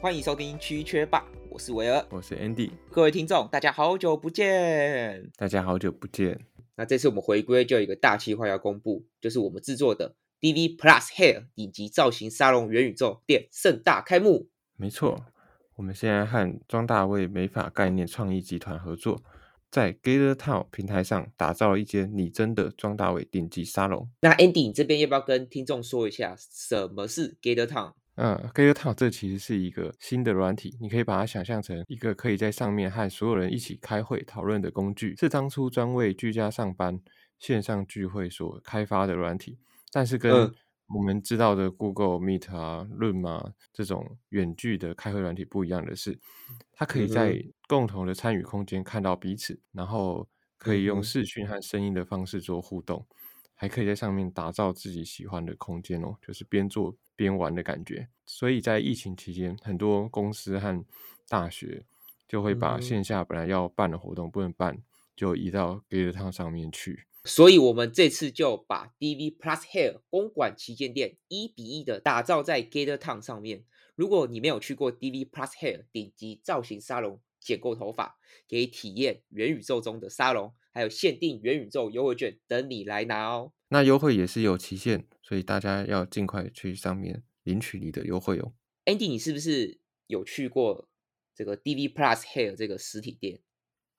欢迎收听区缺霸，我是维尔，我是 Andy，各位听众，大家好久不见，大家好久不见。那这次我们回归就有一个大计划要公布，就是我们制作的 DV Plus Hair 顶级造型沙龙元宇宙店盛大开幕。没错，我们现在和庄大卫美发概念创意集团合作，在 Gather Town 平台上打造了一间拟真的庄大卫顶级沙龙。那 Andy 你这边要不要跟听众说一下什么是 Gather Town？嗯 Town 这其实是一个新的软体，你可以把它想象成一个可以在上面和所有人一起开会讨论的工具，是当初专为居家上班线上聚会所开发的软体。但是跟我们知道的 Google Meet 啊、Room 啊这种远距的开会软体不一样的是，它可以在共同的参与空间看到彼此，然后可以用视讯和声音的方式做互动。还可以在上面打造自己喜欢的空间哦，就是边做边玩的感觉。所以在疫情期间，很多公司和大学就会把线下本来要办的活动不能办，就移到 Gather Town 上面去。所以我们这次就把 DV Plus Hair 公馆旗舰店一比一的打造在 Gather Town 上面。如果你没有去过 DV Plus Hair 顶级造型沙龙剪过头发，可以体验元宇宙中的沙龙。还有限定元宇宙优惠券等你来拿哦。那优惠也是有期限，所以大家要尽快去上面领取你的优惠哦。Andy，你是不是有去过这个 DV Plus Hair 这个实体店？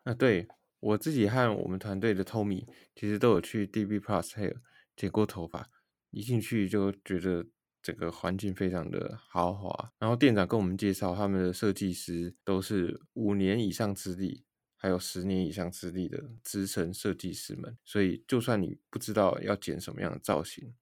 啊，对我自己和我们团队的 Tommy 其实都有去 DV Plus Hair 剪过头发，一进去就觉得整个环境非常的豪华。然后店长跟我们介绍，他们的设计师都是五年以上资历。还有十年以上资历的资深设计师们，所以就算你不知道要剪什么样的造型，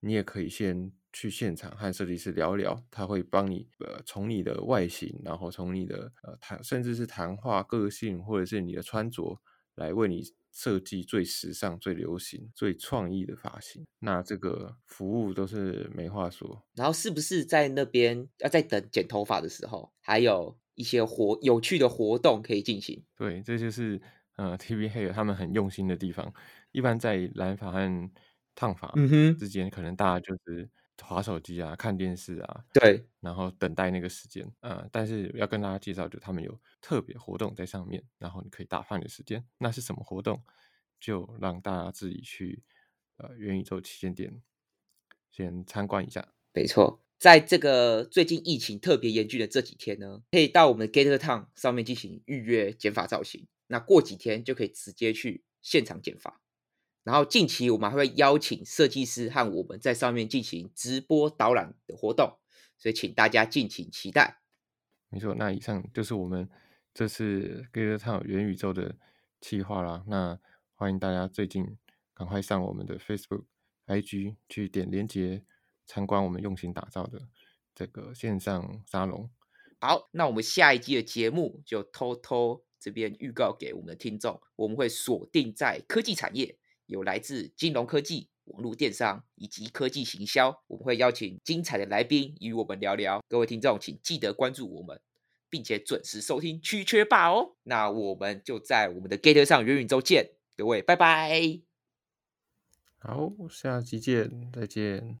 你也可以先去现场和设计师聊聊，他会帮你呃从你的外形，然后从你的呃谈甚至是谈话个性，或者是你的穿着，来为你设计最时尚、最流行、最创意的发型。那这个服务都是没话说。然后是不是在那边要在等剪头发的时候，还有？一些活有趣的活动可以进行，对，这就是呃，TV Hair 他们很用心的地方。一般在染发和烫发之间，可能大家就是划手机啊、看电视啊，对，然后等待那个时间啊。但是要跟大家介绍，就他们有特别活动在上面，然后你可以打发你的时间。那是什么活动？就让大家自己去呃元宇宙旗舰店先参观一下。没错。在这个最近疫情特别严峻的这几天呢，可以到我们的 Gather Town 上面进行预约剪发造型。那过几天就可以直接去现场剪发。然后近期我们还会邀请设计师和我们在上面进行直播导览的活动，所以请大家敬请期待。没错，那以上就是我们这次 Gather Town 元宇宙的计划啦。那欢迎大家最近赶快上我们的 Facebook、IG 去点连接。参观我们用心打造的这个线上沙龙。好，那我们下一季的节目就偷偷这边预告给我们的听众，我们会锁定在科技产业，有来自金融科技、网络电商以及科技行销，我们会邀请精彩的来宾与我们聊聊。各位听众，请记得关注我们，并且准时收听区缺霸哦。那我们就在我们的 Gate 上元宇宙见，各位拜拜。好，下期见，再见。